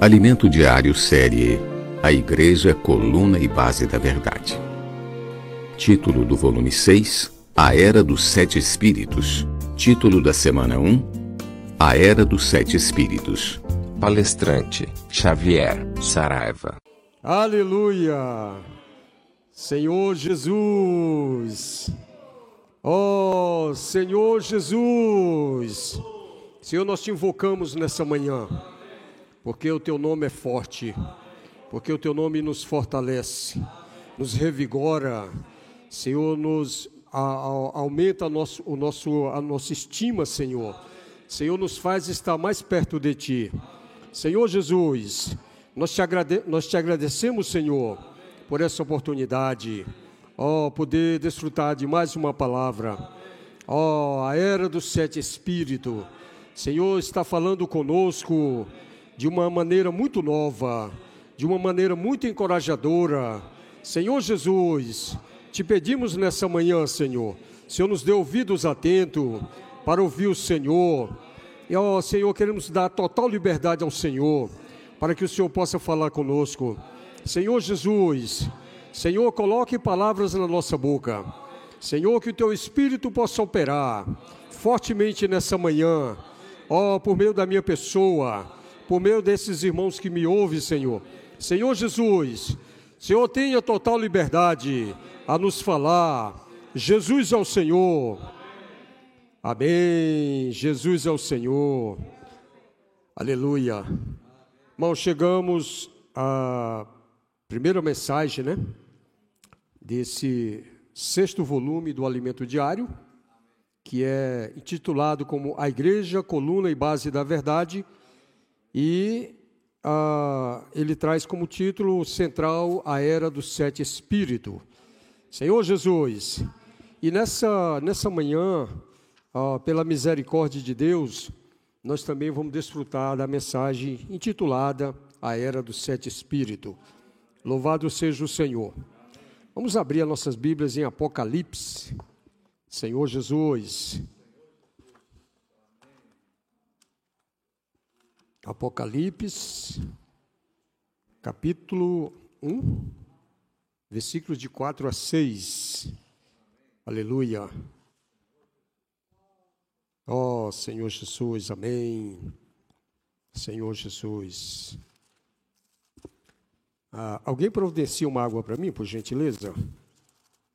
Alimento Diário Série A Igreja Coluna e Base da Verdade. Título do volume 6 A Era dos Sete Espíritos. Título da semana 1 A Era dos Sete Espíritos. Palestrante Xavier Saraiva. Aleluia! Senhor Jesus! Oh, Senhor Jesus! Senhor, nós te invocamos nessa manhã, porque o teu nome é forte, porque o teu nome nos fortalece, nos revigora, Senhor, nos a, a, aumenta nosso, o nosso, a nossa estima, Senhor. Senhor, nos faz estar mais perto de Ti. Senhor Jesus, nós te, agrade, nós te agradecemos, Senhor, por essa oportunidade, ó, oh, poder desfrutar de mais uma palavra, ó, oh, a era dos sete espíritos. Senhor está falando conosco de uma maneira muito nova, de uma maneira muito encorajadora. Senhor Jesus, te pedimos nessa manhã, Senhor, Senhor nos dê ouvidos atentos para ouvir o Senhor. E, ó Senhor, queremos dar total liberdade ao Senhor, para que o Senhor possa falar conosco. Senhor Jesus, Senhor, coloque palavras na nossa boca. Senhor, que o teu Espírito possa operar fortemente nessa manhã, ó, por meio da minha pessoa, por meio desses irmãos que me ouvem, Senhor. Senhor Jesus, Senhor, tenha total liberdade a nos falar. Jesus é o Senhor. Amém. Jesus é o Senhor. Aleluia. Irmão, chegamos à primeira mensagem, né? Desse sexto volume do Alimento Diário, que é intitulado como A Igreja, Coluna e Base da Verdade, e ah, ele traz como título central a Era dos Sete Espíritos. Senhor Jesus, e nessa, nessa manhã, ah, pela misericórdia de Deus, nós também vamos desfrutar da mensagem intitulada A Era dos Sete Espíritos. Louvado seja o Senhor. Vamos abrir as nossas Bíblias em Apocalipse. Senhor Jesus. Apocalipse, capítulo 1 versículos de 4 a 6. Aleluia. Ó oh, Senhor Jesus, amém. Senhor Jesus. Ah, alguém providencia uma água para mim, por gentileza?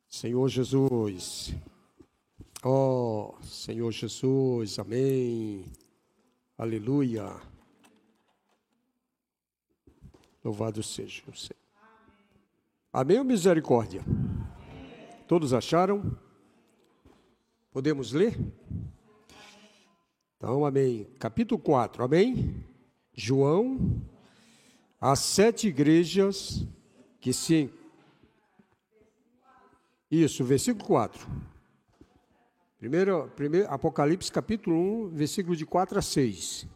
Senhor Jesus. Ó oh, Senhor Jesus, amém. Aleluia. Louvado seja o Senhor. Amém ou misericórdia? Todos acharam? Podemos ler? Então, amém. Capítulo 4, amém? João, as sete igrejas que se. Isso, versículo 4. Primeiro, primeiro, Apocalipse capítulo 1, versículo de 4 a 6.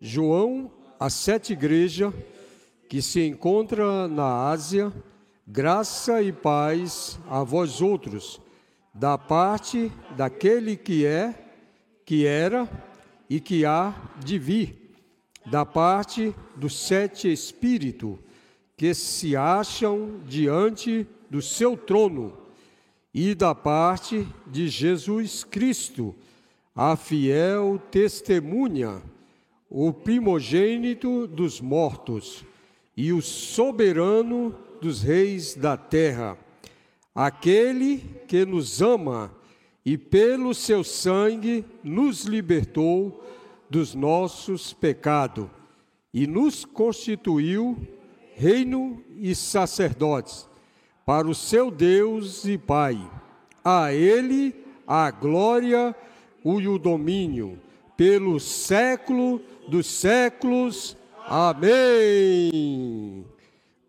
João, as sete igrejas que se encontra na Ásia, graça e paz a vós outros, da parte daquele que é, que era e que há de vir, da parte dos sete espíritos que se acham diante do seu trono, e da parte de Jesus Cristo, a fiel testemunha, o primogênito dos mortos e o soberano dos reis da terra, aquele que nos ama e pelo seu sangue nos libertou dos nossos pecados e nos constituiu reino e sacerdotes para o seu Deus e Pai. A ele a glória e o domínio pelo século dos séculos. Amém.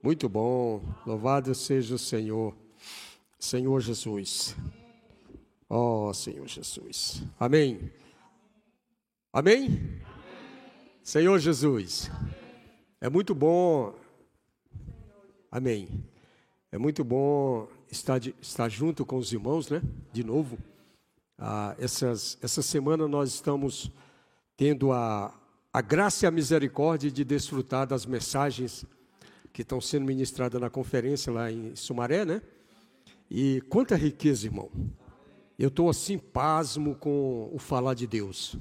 Muito bom. Louvado seja o Senhor. Senhor Jesus. Ó oh, Senhor Jesus. Amém. Amém? Senhor Jesus. É muito bom. Amém. É muito bom estar, de, estar junto com os irmãos, né? De novo. Ah, essas, essa semana nós estamos tendo a, a graça e a misericórdia de desfrutar das mensagens que estão sendo ministradas na conferência lá em Sumaré, né? E quanta riqueza, irmão. Eu estou assim, pasmo com o falar de Deus.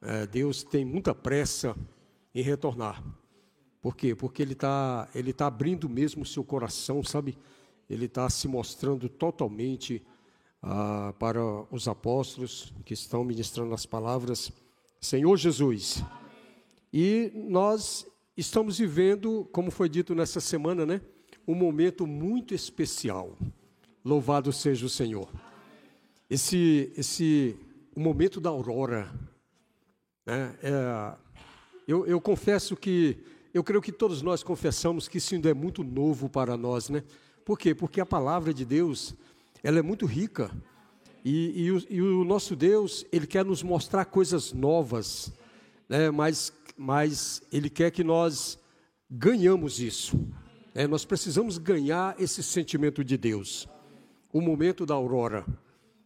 É, Deus tem muita pressa em retornar. Por quê? Porque Ele está ele tá abrindo mesmo o seu coração, sabe? Ele está se mostrando totalmente ah, para os apóstolos que estão ministrando as palavras. Senhor Jesus. E nós estamos vivendo, como foi dito nessa semana, né? Um momento muito especial. Louvado seja o Senhor. Esse, esse, o momento da aurora. Né? É, eu, eu confesso que, eu creio que todos nós confessamos que isso ainda é muito novo para nós, né? Por quê? Porque a palavra de Deus, ela é muito rica. E, e, o, e o, nosso Deus, Ele quer nos mostrar coisas novas, né? mas, mas Ele quer que nós ganhamos isso. É, nós precisamos ganhar esse sentimento de Deus. O momento da aurora.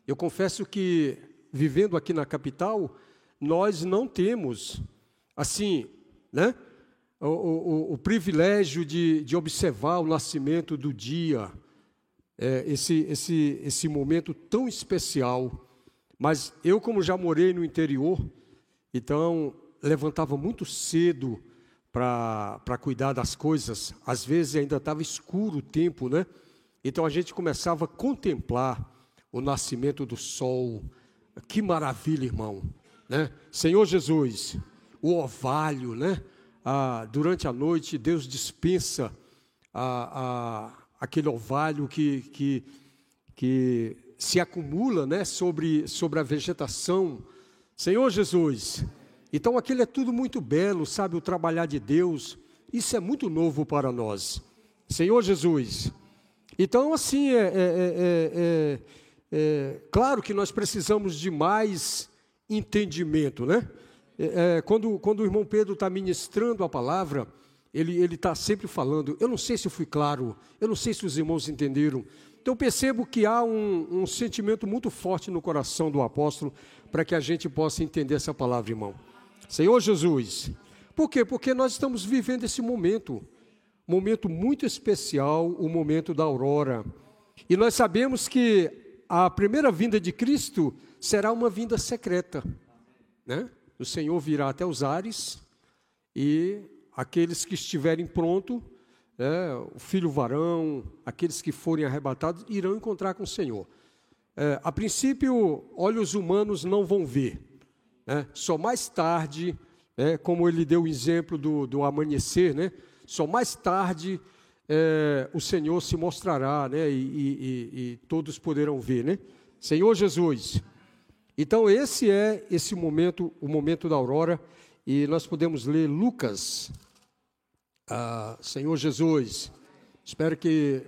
Eu confesso que, vivendo aqui na capital, nós não temos, assim, né? O, o, o privilégio de, de, observar o nascimento do dia, é, esse, esse, esse momento tão especial. Mas eu, como já morei no interior, então levantava muito cedo para cuidar das coisas. Às vezes ainda estava escuro o tempo, né? Então a gente começava a contemplar o nascimento do sol. Que maravilha, irmão. Né? Senhor Jesus, o orvalho, né? Ah, durante a noite, Deus dispensa ah, ah, aquele orvalho que, que, que se acumula né? sobre, sobre a vegetação. Senhor Jesus, então aquilo é tudo muito belo, sabe? O trabalhar de Deus, isso é muito novo para nós. Senhor Jesus, então assim é, é, é, é é, claro que nós precisamos de mais entendimento, né? É, é quando, quando o irmão Pedro está ministrando a palavra, ele está sempre falando. Eu não sei se eu fui claro, eu não sei se os irmãos entenderam. Então percebo que há um, um sentimento muito forte no coração do apóstolo para que a gente possa entender essa palavra, irmão. Senhor Jesus, por quê? Porque nós estamos vivendo esse momento, momento muito especial, o momento da aurora. E nós sabemos que a primeira vinda de Cristo será uma vinda secreta. Né? O Senhor virá até os ares e aqueles que estiverem prontos, é, o filho varão, aqueles que forem arrebatados, irão encontrar com o Senhor. É, a princípio, olhos humanos não vão ver. Né? Só mais tarde, é, como ele deu o exemplo do, do amanhecer, né? só mais tarde é, o Senhor se mostrará, né? E, e, e, todos poderão ver, né? Senhor Jesus. Então esse é esse momento, o momento da aurora, e nós podemos ler Lucas. Ah, Senhor Jesus, espero que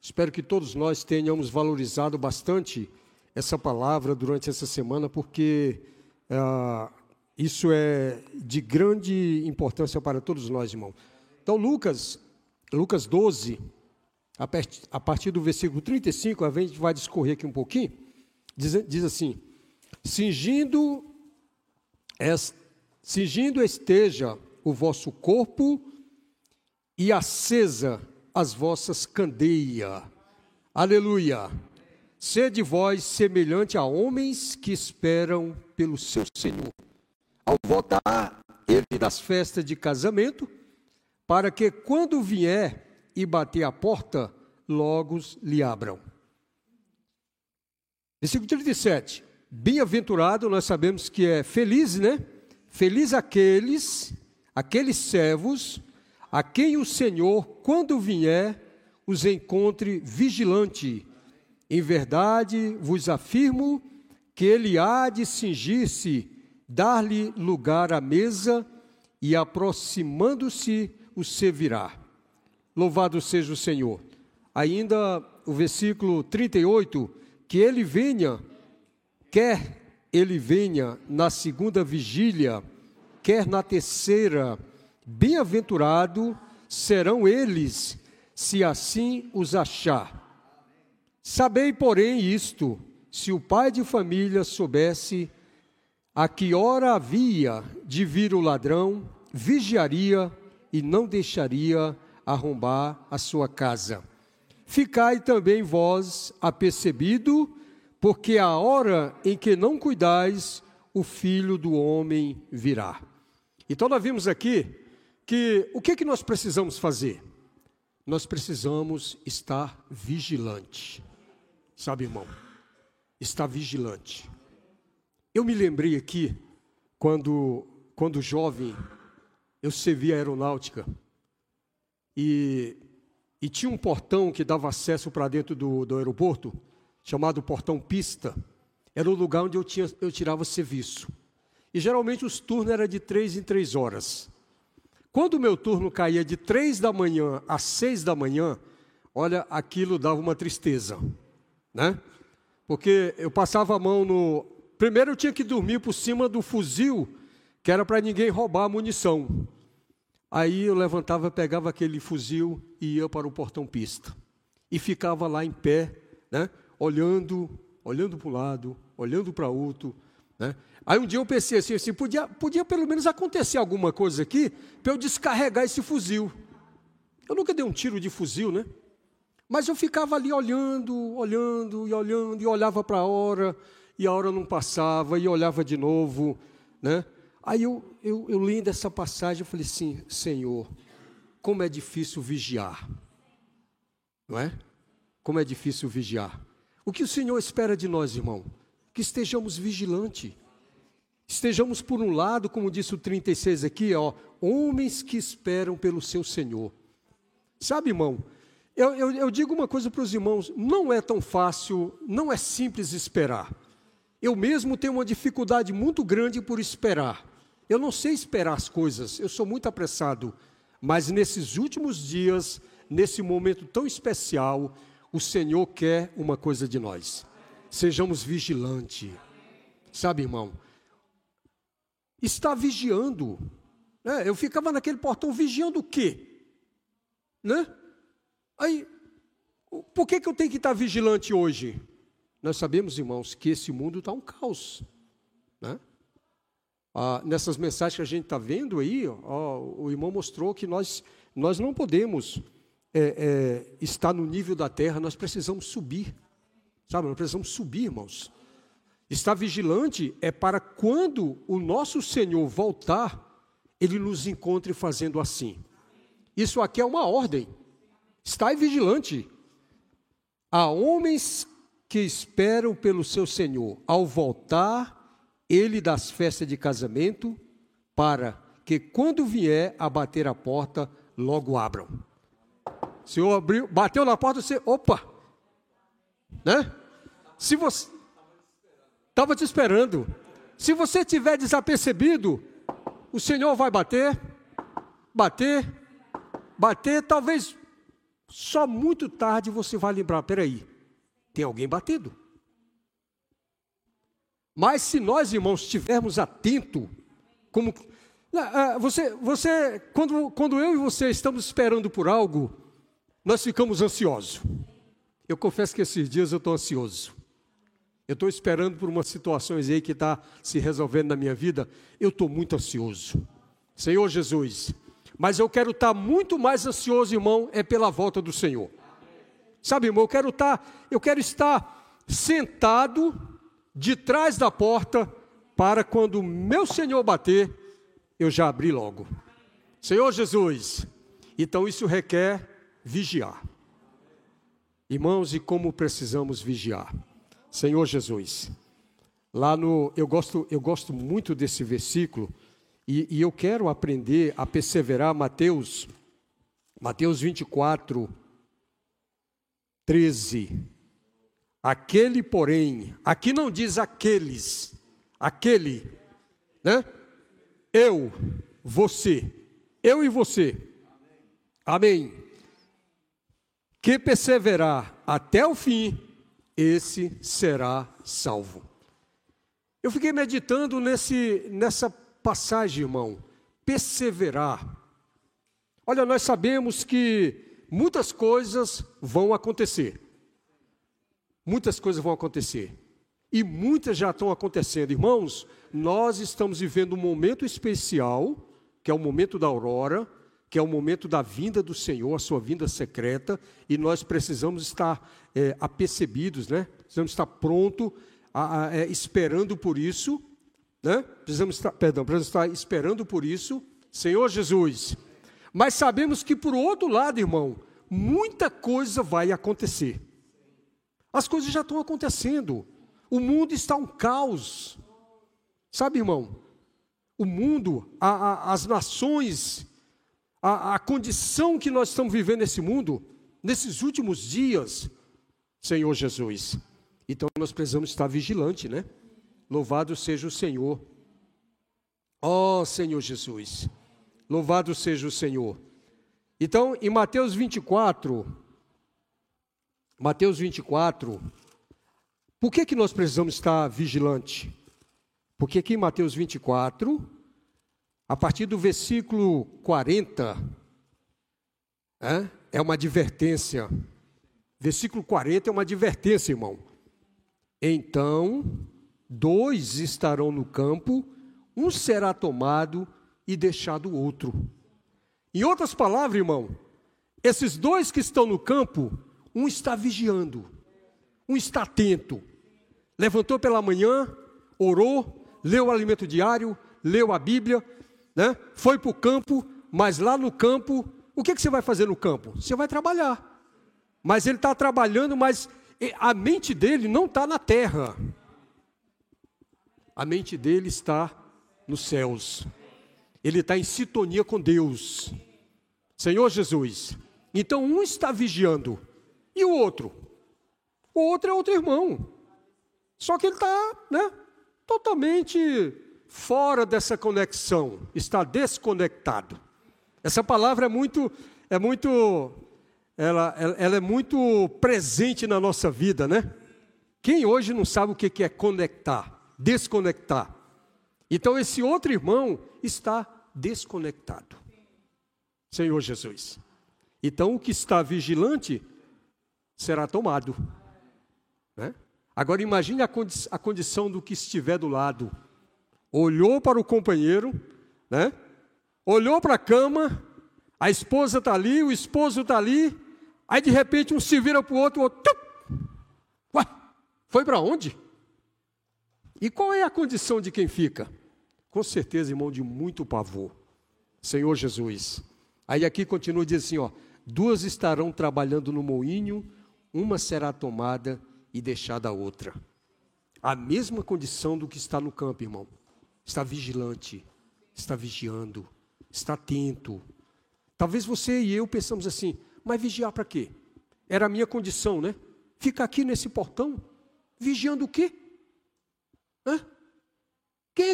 espero que todos nós tenhamos valorizado bastante essa palavra durante essa semana, porque isso é de grande importância para todos nós, irmão. Então Lucas Lucas 12, a partir do versículo 35, a gente vai discorrer aqui um pouquinho, diz, diz assim: cingindo esteja o vosso corpo e acesa as vossas candeias. Aleluia! Sede vós semelhante a homens que esperam pelo seu Senhor. Ao voltar ele das festas de casamento, para que quando vier e bater a porta, logo lhe abram. Versículo 37. Bem-aventurado, nós sabemos que é feliz, né? Feliz aqueles, aqueles servos, a quem o Senhor, quando vier, os encontre vigilante. Em verdade vos afirmo que ele há de cingir-se, dar-lhe lugar à mesa e, aproximando-se, o servirá. Louvado seja o Senhor. Ainda o versículo 38, que ele venha, quer ele venha na segunda vigília, quer na terceira, bem-aventurado serão eles, se assim os achar. Sabei, porém, isto: se o pai de família soubesse a que hora havia de vir o ladrão, vigiaria e não deixaria arrombar a sua casa. Ficai também vós apercebido, porque a hora em que não cuidais, o filho do homem virá. Então nós vimos aqui que o que, que nós precisamos fazer? Nós precisamos estar vigilante. Sabe, irmão? Estar vigilante. Eu me lembrei aqui, quando, quando jovem, eu servia a aeronáutica. E, e tinha um portão que dava acesso para dentro do, do aeroporto, chamado Portão Pista. Era o lugar onde eu, tinha, eu tirava serviço. E geralmente os turnos eram de três em três horas. Quando o meu turno caía de três da manhã às seis da manhã, olha, aquilo dava uma tristeza, né? Porque eu passava a mão no. Primeiro eu tinha que dormir por cima do fuzil, que era para ninguém roubar a munição. Aí eu levantava, pegava aquele fuzil e ia para o portão pista. E ficava lá em pé, né? olhando, olhando para um lado, olhando para outro. Né? Aí um dia eu pensei assim, assim podia, podia pelo menos acontecer alguma coisa aqui para eu descarregar esse fuzil. Eu nunca dei um tiro de fuzil, né? Mas eu ficava ali olhando, olhando e olhando, e olhava para a hora, e a hora não passava, e olhava de novo, né? Aí eu, eu, eu lendo essa passagem, eu falei assim, Senhor, como é difícil vigiar, não é? Como é difícil vigiar. O que o Senhor espera de nós, irmão? Que estejamos vigilantes. Estejamos por um lado, como disse o 36 aqui, ó, homens que esperam pelo seu Senhor. Sabe, irmão, eu, eu, eu digo uma coisa para os irmãos: não é tão fácil, não é simples esperar. Eu mesmo tenho uma dificuldade muito grande por esperar. Eu não sei esperar as coisas, eu sou muito apressado. Mas nesses últimos dias, nesse momento tão especial, o Senhor quer uma coisa de nós. Sejamos vigilantes. Sabe, irmão? Está vigiando. É, eu ficava naquele portão vigiando o quê? Né? Aí, por que, que eu tenho que estar vigilante hoje? Nós sabemos, irmãos, que esse mundo está um caos. Né? Ah, nessas mensagens que a gente está vendo aí, ó, o irmão mostrou que nós, nós não podemos é, é, estar no nível da terra, nós precisamos subir. Sabe, nós precisamos subir, irmãos. Estar vigilante é para quando o nosso Senhor voltar, ele nos encontre fazendo assim. Isso aqui é uma ordem. Estai vigilante. Há homens que esperam pelo seu Senhor. Ao voltar, ele das festas de casamento, para que quando vier a bater a porta, logo abram. O Senhor abriu, bateu na porta, você, opa, né? Se você estava te esperando, se você tiver desapercebido, o Senhor vai bater, bater, bater, talvez só muito tarde você vai lembrar: peraí, tem alguém batendo. Mas se nós, irmãos, estivermos atentos, como. Ah, você, você quando, quando eu e você estamos esperando por algo, nós ficamos ansiosos. Eu confesso que esses dias eu estou ansioso. Eu estou esperando por umas situações aí que está se resolvendo na minha vida. Eu estou muito ansioso. Senhor Jesus, mas eu quero estar muito mais ansioso, irmão, é pela volta do Senhor. Sabe, irmão, eu quero estar, eu quero estar sentado de trás da porta para quando meu Senhor bater, eu já abri logo. Senhor Jesus. Então isso requer vigiar. Irmãos, e como precisamos vigiar? Senhor Jesus. Lá no eu gosto, eu gosto muito desse versículo e, e eu quero aprender a perseverar, Mateus, Mateus 24, 13. Aquele, porém, aqui não diz aqueles, aquele, né? Eu, você, eu e você. Amém. Que perseverar até o fim, esse será salvo. Eu fiquei meditando nesse, nessa passagem, irmão, perseverar. Olha, nós sabemos que muitas coisas vão acontecer. Muitas coisas vão acontecer. e muitas já estão acontecendo. Irmãos, nós estamos vivendo um momento especial, que é o momento da aurora, que é o momento da vinda do Senhor, a sua vinda secreta, e nós precisamos estar é, apercebidos, né? precisamos estar pronto, a, a, é, esperando por isso, né? precisamos estar, perdão, precisamos estar esperando por isso, Senhor Jesus. Mas sabemos que, por outro lado, irmão, muita coisa vai acontecer. As coisas já estão acontecendo. O mundo está um caos. Sabe, irmão? O mundo, a, a, as nações, a, a condição que nós estamos vivendo nesse mundo, nesses últimos dias, Senhor Jesus. Então nós precisamos estar vigilante, né? Louvado seja o Senhor. Ó oh, Senhor Jesus. Louvado seja o Senhor. Então, em Mateus 24, Mateus 24, por que, que nós precisamos estar vigilante? Porque aqui em Mateus 24, a partir do versículo 40, é, é uma advertência. Versículo 40 é uma advertência, irmão. Então, dois estarão no campo, um será tomado e deixado o outro. Em outras palavras, irmão, esses dois que estão no campo, um está vigiando, um está atento. Levantou pela manhã, orou, leu o alimento diário, leu a Bíblia, né? foi para o campo, mas lá no campo, o que, que você vai fazer no campo? Você vai trabalhar. Mas ele está trabalhando, mas a mente dele não está na terra. A mente dele está nos céus. Ele está em sintonia com Deus. Senhor Jesus. Então um está vigiando e o outro? O outro é outro irmão. Só que ele está, né, totalmente fora dessa conexão, está desconectado. Essa palavra é muito, é muito, ela, ela é muito presente na nossa vida, né? Quem hoje não sabe o que é conectar, desconectar? Então esse outro irmão está desconectado. Senhor Jesus. Então o que está vigilante será tomado. Né? Agora imagine a, condi a condição do que estiver do lado. Olhou para o companheiro, né? olhou para a cama, a esposa está ali, o esposo está ali, aí de repente um se vira para o outro, o outro. Ué, foi para onde? E qual é a condição de quem fica? Com certeza, irmão, de muito pavor. Senhor Jesus. Aí aqui continua diz assim, ó, duas estarão trabalhando no moinho, uma será tomada e deixada a outra. A mesma condição do que está no campo, irmão. Está vigilante, está vigiando, está atento. Talvez você e eu pensamos assim, mas vigiar para quê? Era a minha condição, né? Ficar aqui nesse portão, vigiando o quê?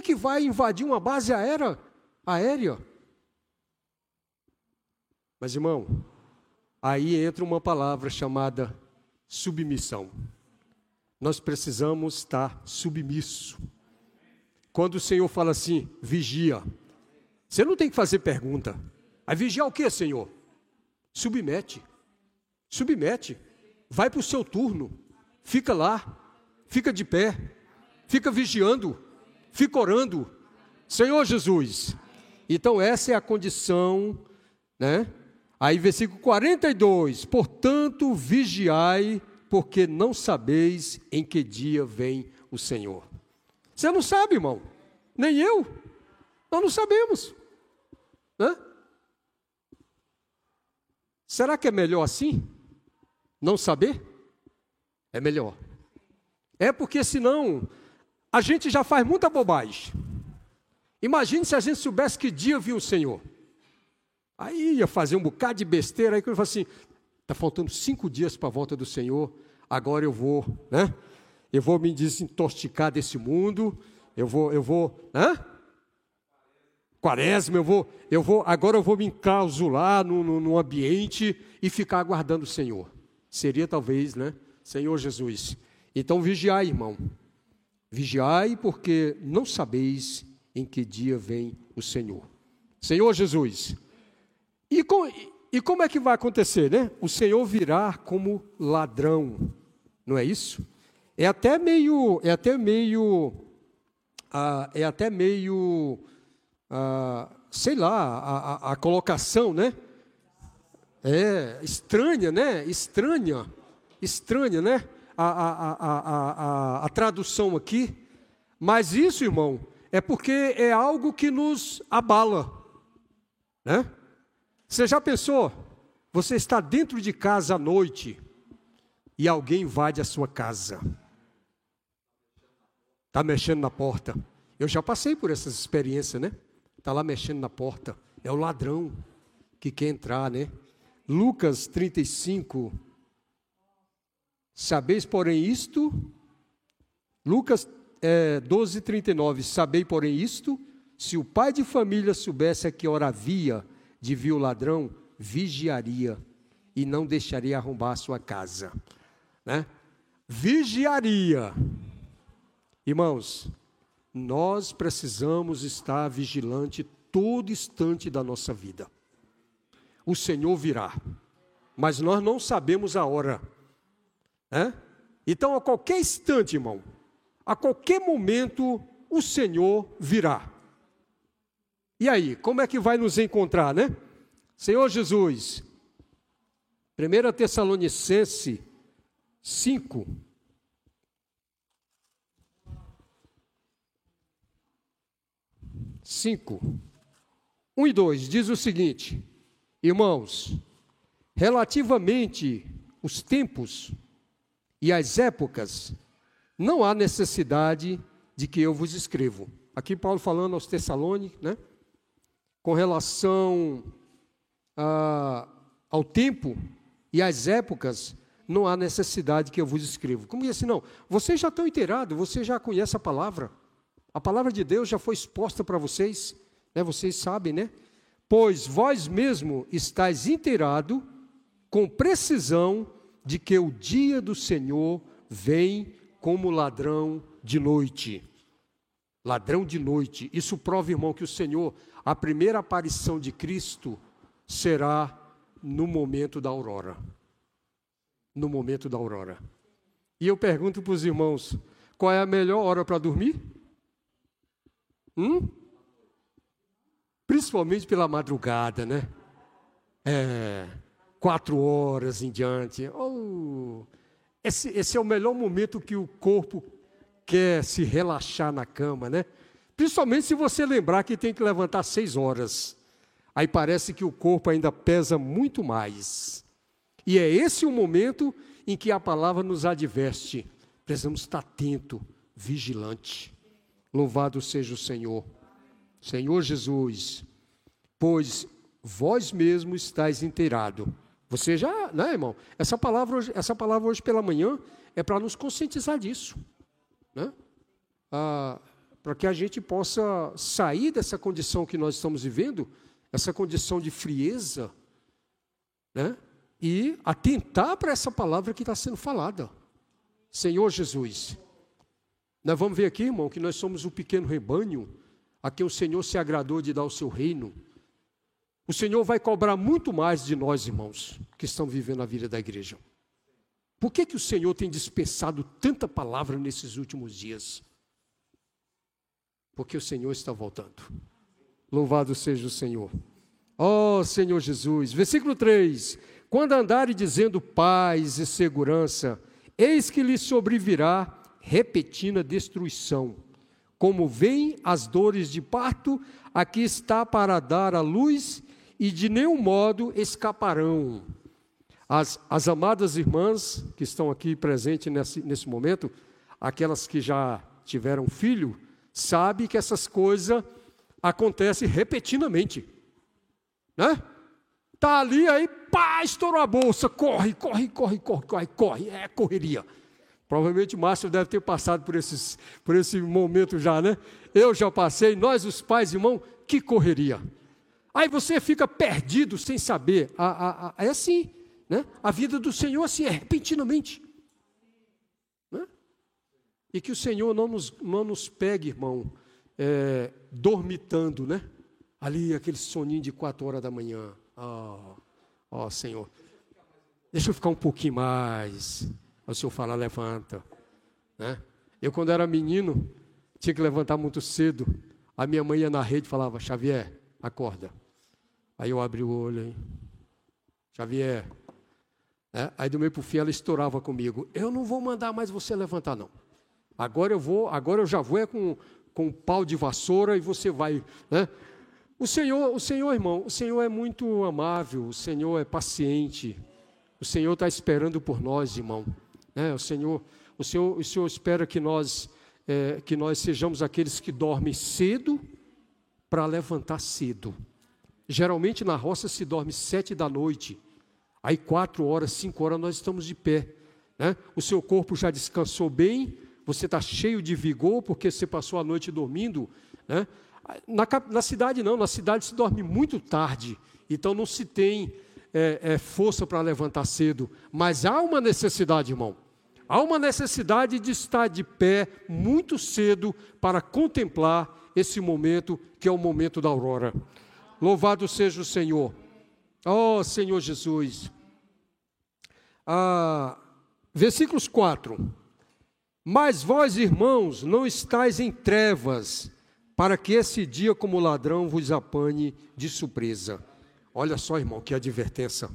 Que vai invadir uma base aérea? aérea? Mas, irmão, aí entra uma palavra chamada submissão. Nós precisamos estar submisso. Quando o Senhor fala assim, vigia, você não tem que fazer pergunta. Aí vigiar o que, Senhor? Submete. Submete. Vai para o seu turno. Fica lá. Fica de pé. Fica vigiando fica orando, Senhor Jesus. Então, essa é a condição, né? Aí, versículo 42: Portanto, vigiai, porque não sabeis em que dia vem o Senhor. Você não sabe, irmão, nem eu, nós não sabemos, né? Será que é melhor assim? Não saber? É melhor. É porque senão a gente já faz muita bobagem. Imagine se a gente soubesse que dia viu o Senhor. Aí ia fazer um bocado de besteira, aí que eu falo assim, está faltando cinco dias para a volta do Senhor, agora eu vou, né? Eu vou me desintoxicar desse mundo, eu vou, eu vou, né? Quaresma, eu vou, eu vou, agora eu vou me enclausular no, no, no ambiente e ficar aguardando o Senhor. Seria talvez, né? Senhor Jesus. Então vigiai, irmão. Vigiai, porque não sabeis em que dia vem o Senhor. Senhor Jesus. E, com, e como é que vai acontecer, né? O Senhor virá como ladrão, não é isso? É até meio, é até meio, ah, é até meio, ah, sei lá, a, a, a colocação, né? É estranha, né? Estranha, estranha, né? A, a, a, a, tradução aqui. Mas isso, irmão, é porque é algo que nos abala, né? Você já pensou? Você está dentro de casa à noite e alguém invade a sua casa. Está mexendo na porta. Eu já passei por essas experiências, né? Está lá mexendo na porta. É o ladrão que quer entrar, né? Lucas 35. Sabeis, porém, isto. Lucas é, 12, 39. Sabei, porém, isto. Se o pai de família soubesse a que hora havia de vir o ladrão, vigiaria e não deixaria arrombar a sua casa. Né? Vigiaria. Irmãos, nós precisamos estar vigilante todo instante da nossa vida. O Senhor virá, mas nós não sabemos a hora. Então, a qualquer instante, irmão, a qualquer momento, o Senhor virá. E aí, como é que vai nos encontrar, né? Senhor Jesus, 1 Tessalonicense 5, 5, 1 e 2 diz o seguinte: Irmãos, relativamente os tempos e as épocas, não há necessidade de que eu vos escrevo. Aqui Paulo falando aos Tessalônicos, né? Com relação a, ao tempo e às épocas, não há necessidade que eu vos escrevo. Como assim, não? Vocês já estão inteirados, vocês já conhecem a palavra. A palavra de Deus já foi exposta para vocês, né? vocês sabem, né? Pois vós mesmo estáis inteirado com precisão de que o dia do Senhor vem como ladrão de noite. Ladrão de noite. Isso prova, irmão, que o Senhor, a primeira aparição de Cristo será no momento da aurora. No momento da aurora. E eu pergunto para os irmãos: qual é a melhor hora para dormir? Hum? Principalmente pela madrugada, né? É, quatro horas em diante. Oh, esse, esse é o melhor momento que o corpo quer se relaxar na cama, né? Principalmente se você lembrar que tem que levantar seis horas. Aí parece que o corpo ainda pesa muito mais. E é esse o momento em que a palavra nos adverte. Precisamos estar atento, vigilante. Louvado seja o Senhor. Senhor Jesus, pois vós mesmo estáis inteirado. Você já, né, irmão? Essa palavra hoje, essa palavra hoje pela manhã é para nos conscientizar disso, né? Ah, para que a gente possa sair dessa condição que nós estamos vivendo, essa condição de frieza, né? E atentar para essa palavra que está sendo falada. Senhor Jesus, nós vamos ver aqui, irmão, que nós somos o pequeno rebanho a quem o Senhor se agradou de dar o seu reino. O Senhor vai cobrar muito mais de nós, irmãos, que estão vivendo a vida da igreja. Por que, que o Senhor tem dispensado tanta palavra nesses últimos dias? Porque o Senhor está voltando. Louvado seja o Senhor. Oh, Senhor Jesus. Versículo 3: Quando andarem dizendo paz e segurança, eis que lhe sobrevirá repetida destruição. Como vêm as dores de parto, aqui está para dar a luz e de nenhum modo escaparão. As, as amadas irmãs que estão aqui presentes nesse, nesse momento, aquelas que já tiveram filho, sabem que essas coisas acontecem repetidamente. Né? Tá ali, aí, pá, estourou a bolsa, corre, corre, corre, corre, corre, corre, é correria. Provavelmente Márcio deve ter passado por, esses, por esse momento já, né? Eu já passei, nós os pais, irmão, que correria. Aí você fica perdido sem saber. A, a, a, é assim, né? A vida do Senhor assim é repentinamente. Né? E que o Senhor não nos, não nos pegue, irmão, é, dormitando, né? Ali aquele soninho de quatro horas da manhã. Ó, oh, oh, Senhor, deixa eu ficar um pouquinho mais. O Senhor fala, levanta. Né? Eu, quando era menino, tinha que levantar muito cedo. A minha mãe ia na rede e falava: Xavier, acorda. Aí eu abri o olho, hein? Xavier. É, aí do meio para o fim ela estourava comigo. Eu não vou mandar mais você levantar, não. Agora eu vou, agora eu já vou é com, com um pau de vassoura e você vai. Né? O Senhor, o Senhor, irmão, o Senhor é muito amável, o Senhor é paciente, o Senhor está esperando por nós, irmão. Né? O Senhor, o Senhor, o Senhor espera que nós, é, que nós sejamos aqueles que dormem cedo para levantar cedo. Geralmente na roça se dorme sete da noite, aí quatro horas, cinco horas nós estamos de pé. Né? O seu corpo já descansou bem, você está cheio de vigor porque você passou a noite dormindo. Né? Na, na, cidade não, na cidade se dorme muito tarde, então não se tem é, é, força para levantar cedo. Mas há uma necessidade, irmão. Há uma necessidade de estar de pé muito cedo para contemplar esse momento que é o momento da aurora. Louvado seja o Senhor. Oh, Senhor Jesus. Ah, versículos 4. Mas vós, irmãos, não estáis em trevas, para que esse dia, como ladrão, vos apanhe de surpresa. Olha só, irmão, que advertência.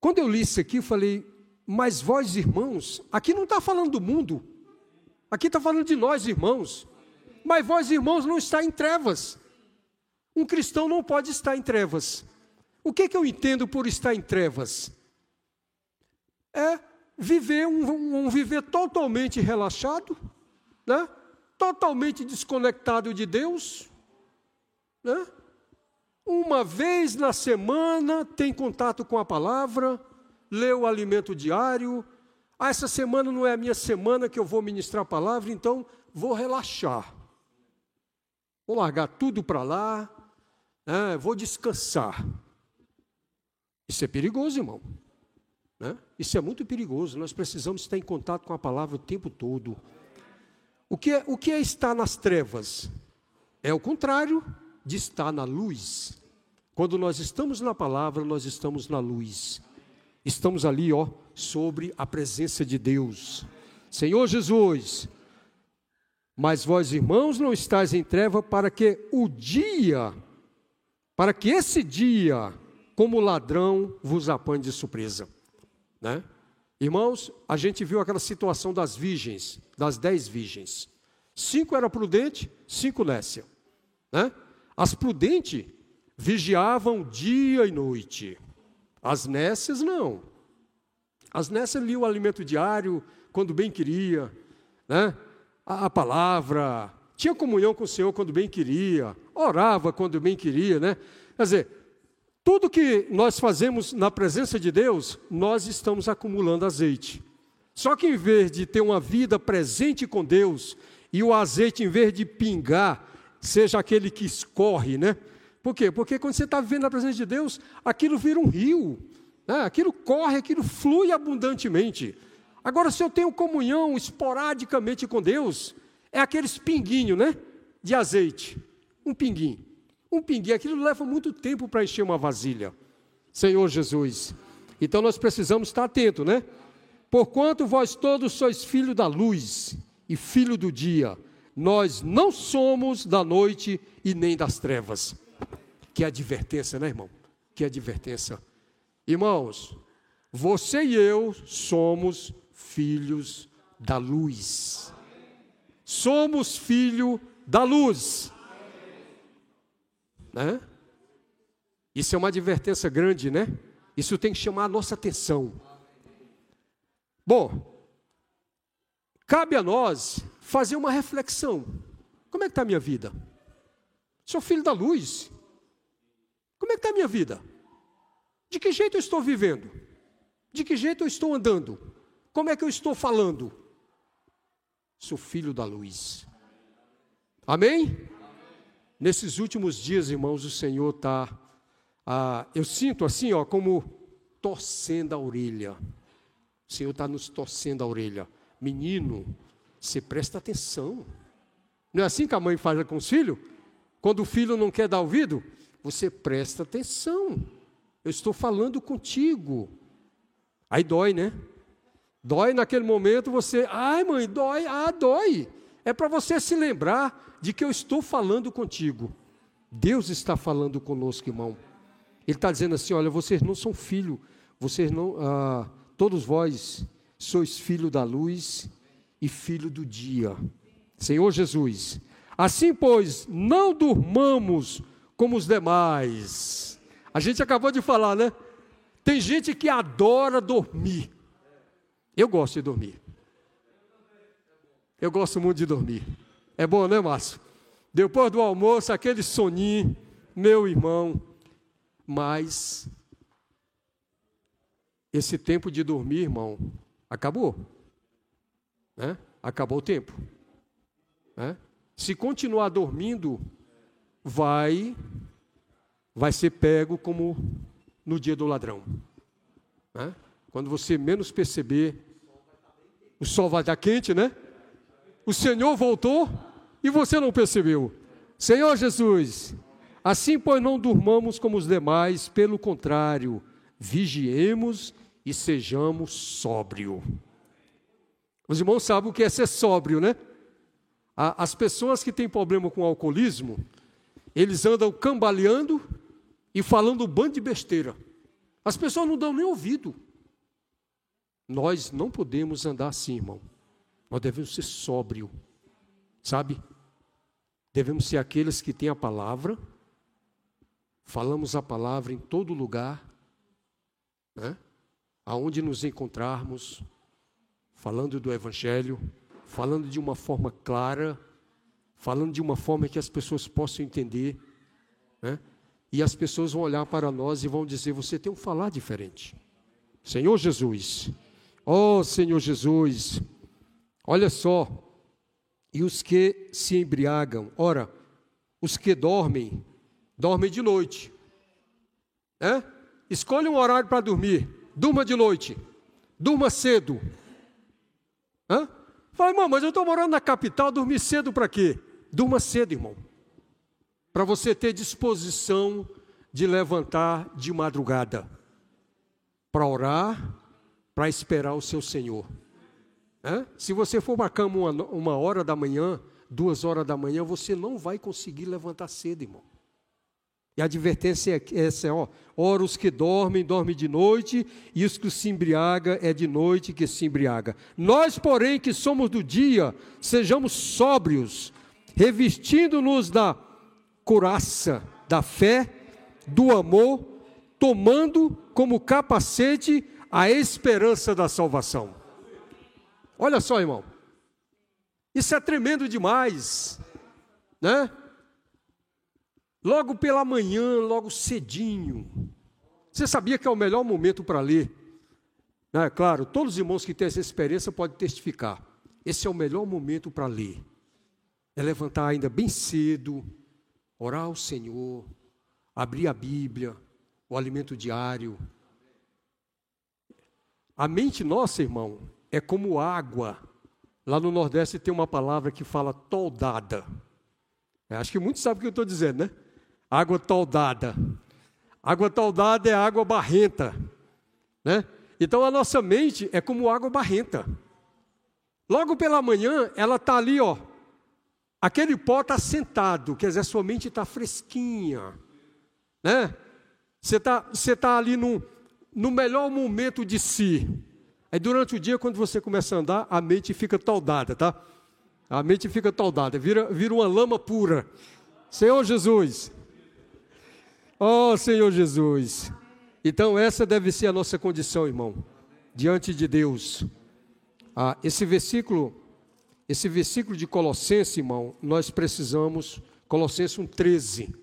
Quando eu li isso aqui, eu falei, mas vós, irmãos, aqui não está falando do mundo, aqui está falando de nós, irmãos. Mas vós, irmãos, não está em trevas. Um cristão não pode estar em trevas. O que, que eu entendo por estar em trevas? É viver um, um viver totalmente relaxado, né? totalmente desconectado de Deus. Né? Uma vez na semana tem contato com a palavra, lê o alimento diário. Ah, essa semana não é a minha semana que eu vou ministrar a palavra, então vou relaxar. Vou largar tudo para lá, né? vou descansar. Isso é perigoso, irmão. Né? Isso é muito perigoso. Nós precisamos estar em contato com a palavra o tempo todo. O que é, o que é estar nas trevas? É o contrário de estar na luz. Quando nós estamos na palavra, nós estamos na luz. Estamos ali, ó, sobre a presença de Deus. Senhor Jesus, mas vós, irmãos, não estáis em treva para que o dia, para que esse dia, como ladrão, vos apanhe de surpresa. Né? Irmãos, a gente viu aquela situação das virgens, das dez virgens. Cinco eram prudentes, cinco nécia. Né? As prudentes vigiavam dia e noite. As nécias não. As nécias liam o alimento diário quando bem queria, né? a, a palavra, tinha comunhão com o Senhor quando bem queria, orava quando bem queria, né? Quer dizer, tudo que nós fazemos na presença de Deus, nós estamos acumulando azeite. Só que em vez de ter uma vida presente com Deus, e o azeite, em vez de pingar, seja aquele que escorre, né? Por quê? Porque quando você está vivendo na presença de Deus, aquilo vira um rio, né? aquilo corre, aquilo flui abundantemente. Agora, se eu tenho comunhão esporadicamente com Deus, é aqueles pinguinho, né? De azeite. Um pinguinho. Um pinguinho, aquilo leva muito tempo para encher uma vasilha. Senhor Jesus. Então nós precisamos estar atentos, né? Porquanto vós todos sois filho da luz e filho do dia, nós não somos da noite e nem das trevas. Que advertência, né, irmão? Que advertência. Irmãos, você e eu somos filhos da luz. Somos filho da luz. Né? Isso é uma advertência grande, né? Isso tem que chamar a nossa atenção. Bom, cabe a nós fazer uma reflexão. Como é que está a minha vida? Sou filho da luz. Como é que está a minha vida? De que jeito eu estou vivendo? De que jeito eu estou andando? Como é que eu estou falando? Sou filho da luz. Amém? Nesses últimos dias, irmãos, o Senhor está. Ah, eu sinto assim, ó, como torcendo a orelha. O Senhor está nos torcendo a orelha. Menino, você presta atenção. Não é assim que a mãe faz com os filhos? Quando o filho não quer dar ouvido, você presta atenção. Eu estou falando contigo. Aí dói, né? Dói naquele momento você, ai mãe, dói, ah, dói. É para você se lembrar de que eu estou falando contigo. Deus está falando conosco, irmão. Ele está dizendo assim: olha, vocês não são filho, vocês não, ah, todos vós sois filho da luz e filho do dia. Senhor Jesus. Assim, pois, não durmamos como os demais. A gente acabou de falar, né? Tem gente que adora dormir. Eu gosto de dormir. Eu gosto muito de dormir. É bom, né, Márcio? Depois do almoço, aquele soninho, meu irmão. Mas esse tempo de dormir, irmão, acabou. Né? Acabou o tempo. Né? Se continuar dormindo, vai vai ser pego como no dia do ladrão. Né? Quando você menos perceber, o sol vai estar quente, né? O Senhor voltou e você não percebeu. Senhor Jesus, assim pois não durmamos como os demais, pelo contrário, vigiemos e sejamos sóbrio. Os irmãos sabem o que é ser sóbrio, né? As pessoas que têm problema com alcoolismo, eles andam cambaleando e falando um bando de besteira. As pessoas não dão nem ouvido. Nós não podemos andar assim, irmão. Nós devemos ser sóbrio, sabe? Devemos ser aqueles que têm a palavra, falamos a palavra em todo lugar, né? aonde nos encontrarmos, falando do Evangelho, falando de uma forma clara, falando de uma forma que as pessoas possam entender, né? e as pessoas vão olhar para nós e vão dizer: Você tem um falar diferente. Senhor Jesus, oh Senhor Jesus, olha só, e os que se embriagam, ora, os que dormem, dormem de noite. É? Escolha um horário para dormir, durma de noite, durma cedo. Hã? Fala, irmão, mas eu estou morando na capital, dormir cedo para quê? Durma cedo, irmão. Para você ter disposição de levantar de madrugada, para orar, para esperar o seu Senhor. É? Se você for marcar uma, uma hora da manhã, duas horas da manhã, você não vai conseguir levantar cedo, irmão. E a advertência é essa, ó, ora os que dormem, dormem de noite, e os que se embriaga, é de noite que se embriaga. Nós, porém, que somos do dia, sejamos sóbrios, revestindo-nos da couraça, da fé, do amor, tomando como capacete a esperança da salvação. Olha só, irmão. Isso é tremendo demais, né? Logo pela manhã, logo cedinho. Você sabia que é o melhor momento para ler? É claro, todos os irmãos que têm essa experiência podem testificar. Esse é o melhor momento para ler. É levantar ainda bem cedo, orar ao Senhor, abrir a Bíblia, o alimento diário. A mente nossa, irmão, é como água. Lá no Nordeste tem uma palavra que fala toldada. É, acho que muitos sabem o que eu estou dizendo, né? Água toldada. Água toldada é água barrenta, né? Então a nossa mente é como água barrenta. Logo pela manhã, ela está ali, ó. Aquele pó está sentado, quer dizer, a sua mente está fresquinha, né? Você está você tá ali no, no melhor momento de si. Aí durante o dia, quando você começa a andar, a mente fica toldada, tá? A mente fica toldada, vira, vira uma lama pura. Senhor Jesus. Oh, Senhor Jesus. Então, essa deve ser a nossa condição, irmão, diante de Deus. Ah, esse versículo, esse versículo de Colossenses, irmão, nós precisamos, Colossenses 1,13.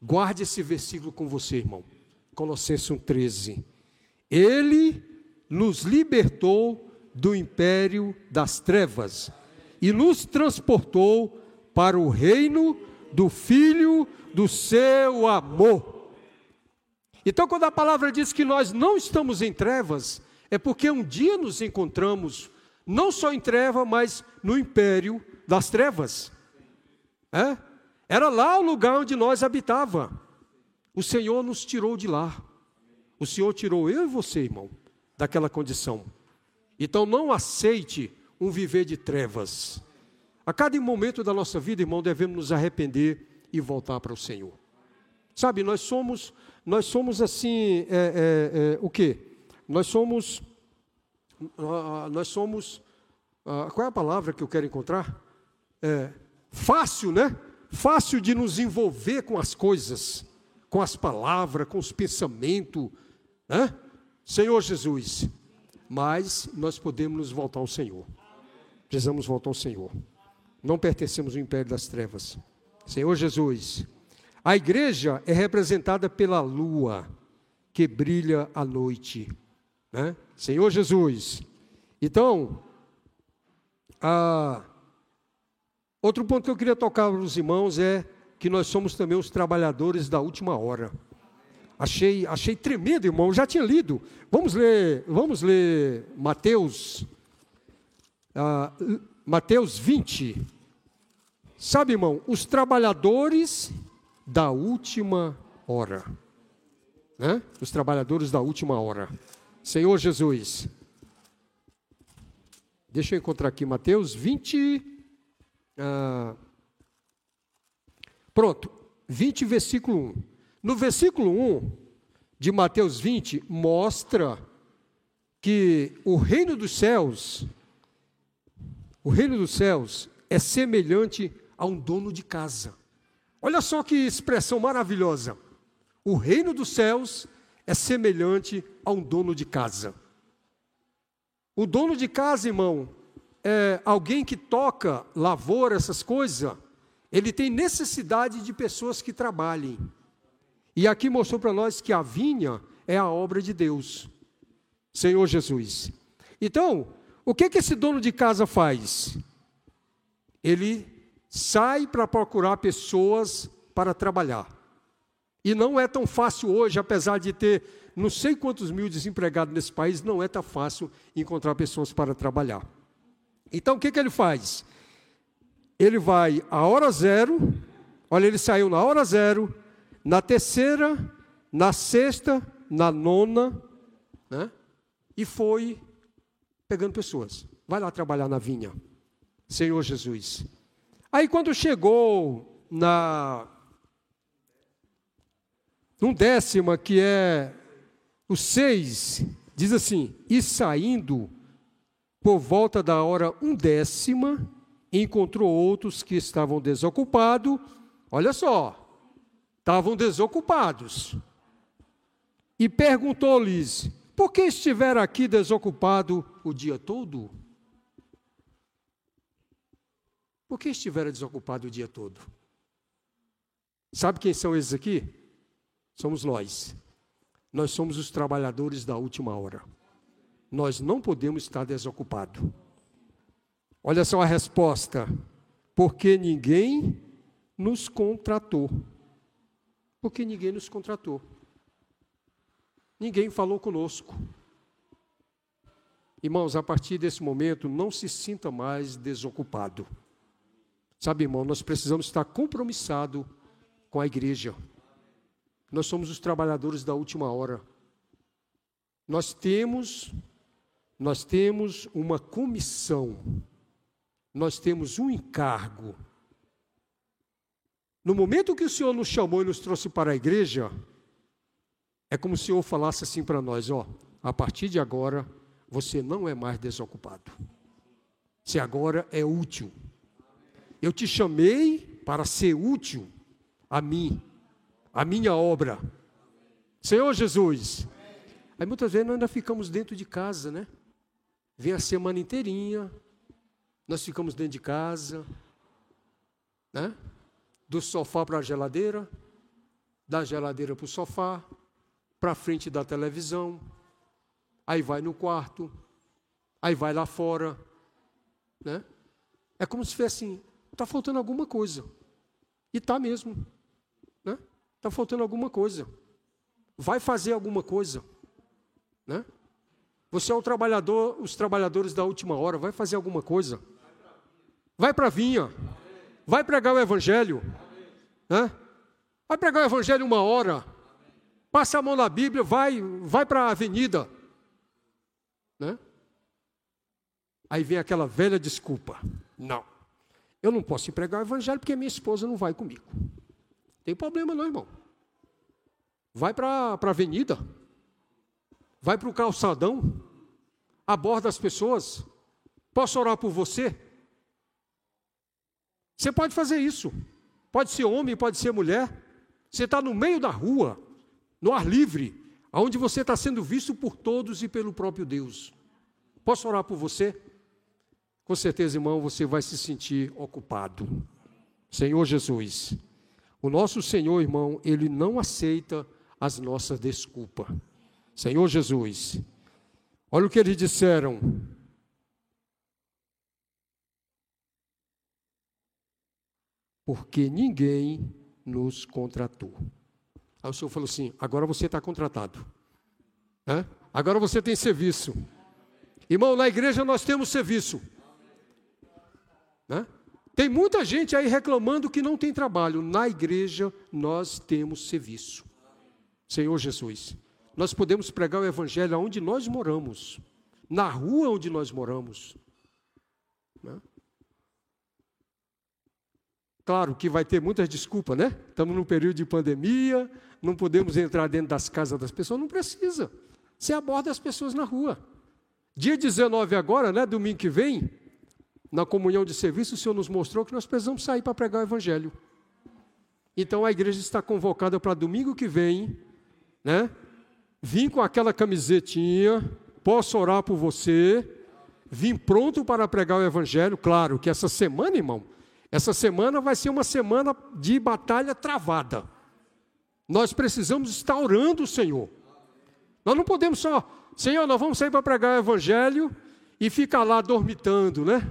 Guarde esse versículo com você, irmão. Colossenses 1,13. Ele nos libertou do império das trevas e nos transportou para o reino do Filho do seu amor. Então, quando a palavra diz que nós não estamos em trevas, é porque um dia nos encontramos não só em treva, mas no império das trevas. É? Era lá o lugar onde nós habitava. O Senhor nos tirou de lá. O Senhor tirou eu e você, irmão daquela condição. Então não aceite um viver de trevas. A cada momento da nossa vida, irmão, devemos nos arrepender e voltar para o Senhor. Sabe, nós somos, nós somos assim, é, é, é, o quê? Nós somos, uh, nós somos, uh, qual é a palavra que eu quero encontrar? É, fácil, né? Fácil de nos envolver com as coisas, com as palavras, com os pensamentos, Senhor Jesus, mas nós podemos nos voltar ao Senhor. Precisamos voltar ao Senhor. Não pertencemos ao império das trevas. Senhor Jesus, a igreja é representada pela lua que brilha à noite. Né? Senhor Jesus. Então, a... outro ponto que eu queria tocar para os irmãos é que nós somos também os trabalhadores da última hora. Achei, achei tremendo, irmão. já tinha lido. Vamos ler, vamos ler Mateus, uh, Mateus 20. Sabe, irmão, os trabalhadores da última hora. Né? Os trabalhadores da última hora. Senhor Jesus. Deixa eu encontrar aqui Mateus 20. Uh, ah, pronto, 20, versículo 1. No versículo 1 de Mateus 20, mostra que o reino dos céus, o reino dos céus é semelhante a um dono de casa. Olha só que expressão maravilhosa. O reino dos céus é semelhante a um dono de casa. O dono de casa, irmão, é alguém que toca lavoura, essas coisas, ele tem necessidade de pessoas que trabalhem. E aqui mostrou para nós que a vinha é a obra de Deus, Senhor Jesus. Então, o que, que esse dono de casa faz? Ele sai para procurar pessoas para trabalhar. E não é tão fácil hoje, apesar de ter não sei quantos mil desempregados nesse país, não é tão fácil encontrar pessoas para trabalhar. Então, o que, que ele faz? Ele vai a hora zero, olha, ele saiu na hora zero, na terceira, na sexta, na nona, né? e foi pegando pessoas. Vai lá trabalhar na vinha, Senhor Jesus. Aí quando chegou na um décima, que é o seis, diz assim: e saindo por volta da hora um décima, encontrou outros que estavam desocupados. Olha só, estavam desocupados. E perguntou-lhes: Por que estiver aqui desocupado o dia todo? Por que estiver desocupado o dia todo? Sabe quem são esses aqui? Somos nós. Nós somos os trabalhadores da última hora. Nós não podemos estar desocupados. Olha só a resposta. Porque ninguém nos contratou. Porque ninguém nos contratou. Ninguém falou conosco. Irmãos, a partir desse momento, não se sinta mais desocupado. Sabe, irmão, nós precisamos estar compromissado com a igreja. Nós somos os trabalhadores da última hora. Nós temos nós temos uma comissão. Nós temos um encargo no momento que o Senhor nos chamou e nos trouxe para a igreja, é como se o Senhor falasse assim para nós: ó, a partir de agora, você não é mais desocupado. Você agora é útil. Eu te chamei para ser útil a mim, a minha obra. Senhor Jesus. Aí muitas vezes nós ainda ficamos dentro de casa, né? Vem a semana inteirinha, nós ficamos dentro de casa, né? Do sofá para a geladeira, da geladeira para o sofá, para frente da televisão, aí vai no quarto, aí vai lá fora, né? É como se fosse assim, está faltando alguma coisa. E está mesmo, né? Está faltando alguma coisa. Vai fazer alguma coisa, né? Você é um trabalhador, os trabalhadores da última hora, vai fazer alguma coisa. Vai para a vinha. Vai pregar o Evangelho. Né? Vai pregar o Evangelho uma hora. Passa a mão na Bíblia, vai, vai para a avenida. Né? Aí vem aquela velha desculpa: não, eu não posso pregar o evangelho porque minha esposa não vai comigo. Tem problema não, irmão. Vai para a avenida, vai para o calçadão, aborda as pessoas. Posso orar por você? Você pode fazer isso. Pode ser homem, pode ser mulher. Você está no meio da rua, no ar livre, onde você está sendo visto por todos e pelo próprio Deus. Posso orar por você? Com certeza, irmão, você vai se sentir ocupado. Senhor Jesus, o nosso Senhor, irmão, ele não aceita as nossas desculpas. Senhor Jesus, olha o que eles disseram. Porque ninguém nos contratou. Aí o Senhor falou assim: agora você está contratado. Hã? Agora você tem serviço. Irmão, na igreja nós temos serviço. Tem muita gente aí reclamando que não tem trabalho. Na igreja nós temos serviço. Senhor Jesus, nós podemos pregar o Evangelho onde nós moramos, na rua onde nós moramos. Claro que vai ter muitas desculpas, né? Estamos num período de pandemia, não podemos entrar dentro das casas das pessoas, não precisa. Você aborda as pessoas na rua. Dia 19 agora, né, domingo que vem, na comunhão de serviço, o Senhor nos mostrou que nós precisamos sair para pregar o Evangelho. Então a igreja está convocada para domingo que vem, né? Vim com aquela camisetinha, posso orar por você, vim pronto para pregar o Evangelho. Claro que essa semana, irmão, essa semana vai ser uma semana de batalha travada. Nós precisamos estar orando o Senhor. Nós não podemos só, Senhor, nós vamos sair para pregar o Evangelho e ficar lá dormitando, né?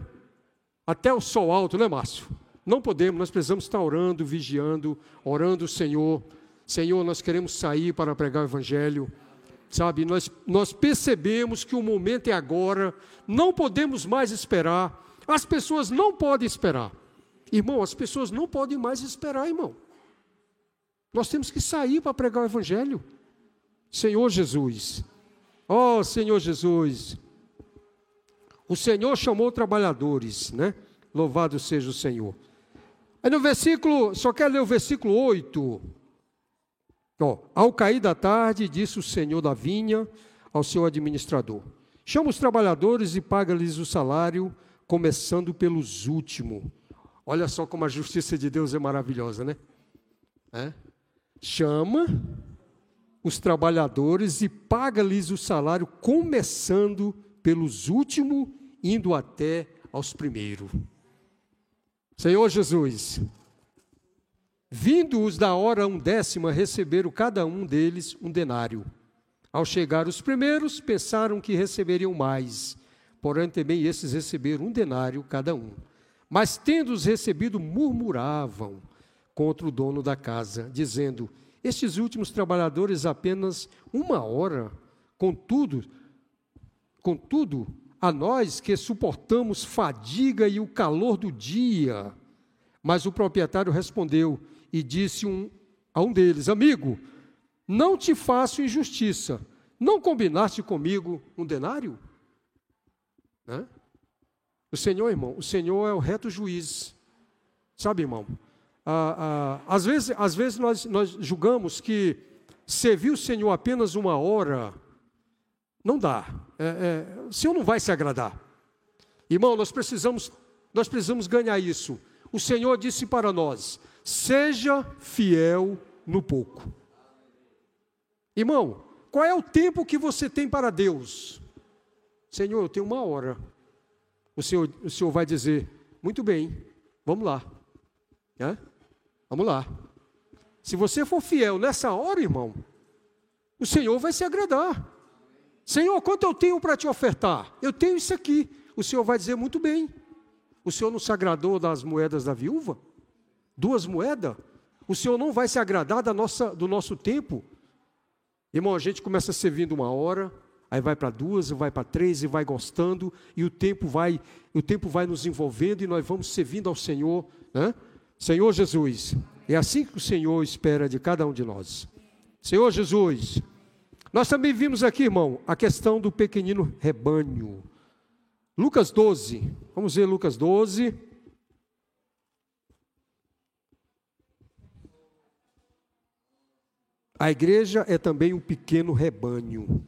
Até o sol alto, né, Márcio? Não podemos, nós precisamos estar orando, vigiando, orando o Senhor Senhor, nós queremos sair para pregar o Evangelho. Sabe, nós, nós percebemos que o momento é agora, não podemos mais esperar, as pessoas não podem esperar. Irmão, as pessoas não podem mais esperar, irmão. Nós temos que sair para pregar o Evangelho. Senhor Jesus, ó oh, Senhor Jesus, o Senhor chamou trabalhadores, né? Louvado seja o Senhor. Aí no versículo, só quero ler o versículo 8. Ó, ao cair da tarde, disse o senhor da vinha ao seu administrador: Chama os trabalhadores e paga-lhes o salário, começando pelos últimos. Olha só como a justiça de Deus é maravilhosa, né? É? Chama os trabalhadores e paga-lhes o salário, começando pelos últimos, indo até aos primeiros. Senhor Jesus, Vindo-os da hora undécima, receberam cada um deles um denário. Ao chegar os primeiros, pensaram que receberiam mais, porém também esses receberam um denário cada um. Mas, tendo-os recebido, murmuravam contra o dono da casa, dizendo: Estes últimos trabalhadores apenas uma hora, contudo, contudo, a nós que suportamos fadiga e o calor do dia. Mas o proprietário respondeu: e disse um, a um deles: Amigo, não te faço injustiça. Não combinaste comigo um denário? Né? O Senhor, irmão, o Senhor é o reto juiz. Sabe, irmão? Ah, ah, às vezes, às vezes nós, nós julgamos que servir o Senhor apenas uma hora não dá. É, é, o Senhor não vai se agradar. Irmão, nós precisamos, nós precisamos ganhar isso. O Senhor disse para nós: Seja fiel no pouco. Irmão, qual é o tempo que você tem para Deus? Senhor, eu tenho uma hora. O Senhor, o senhor vai dizer: Muito bem, vamos lá. Vamos lá. Se você for fiel nessa hora, irmão, o Senhor vai se agradar. Senhor, quanto eu tenho para te ofertar? Eu tenho isso aqui. O Senhor vai dizer: Muito bem. O Senhor não se agradou das moedas da viúva? duas moedas, o Senhor não vai se agradar da nossa, do nosso tempo. Irmão, a gente começa servindo uma hora, aí vai para duas, vai para três e vai gostando, e o tempo vai, o tempo vai nos envolvendo e nós vamos servindo ao Senhor, né? Senhor Jesus, é assim que o Senhor espera de cada um de nós. Senhor Jesus, nós também vimos aqui, irmão, a questão do pequenino rebanho. Lucas 12, vamos ver Lucas 12. A igreja é também um pequeno rebanho.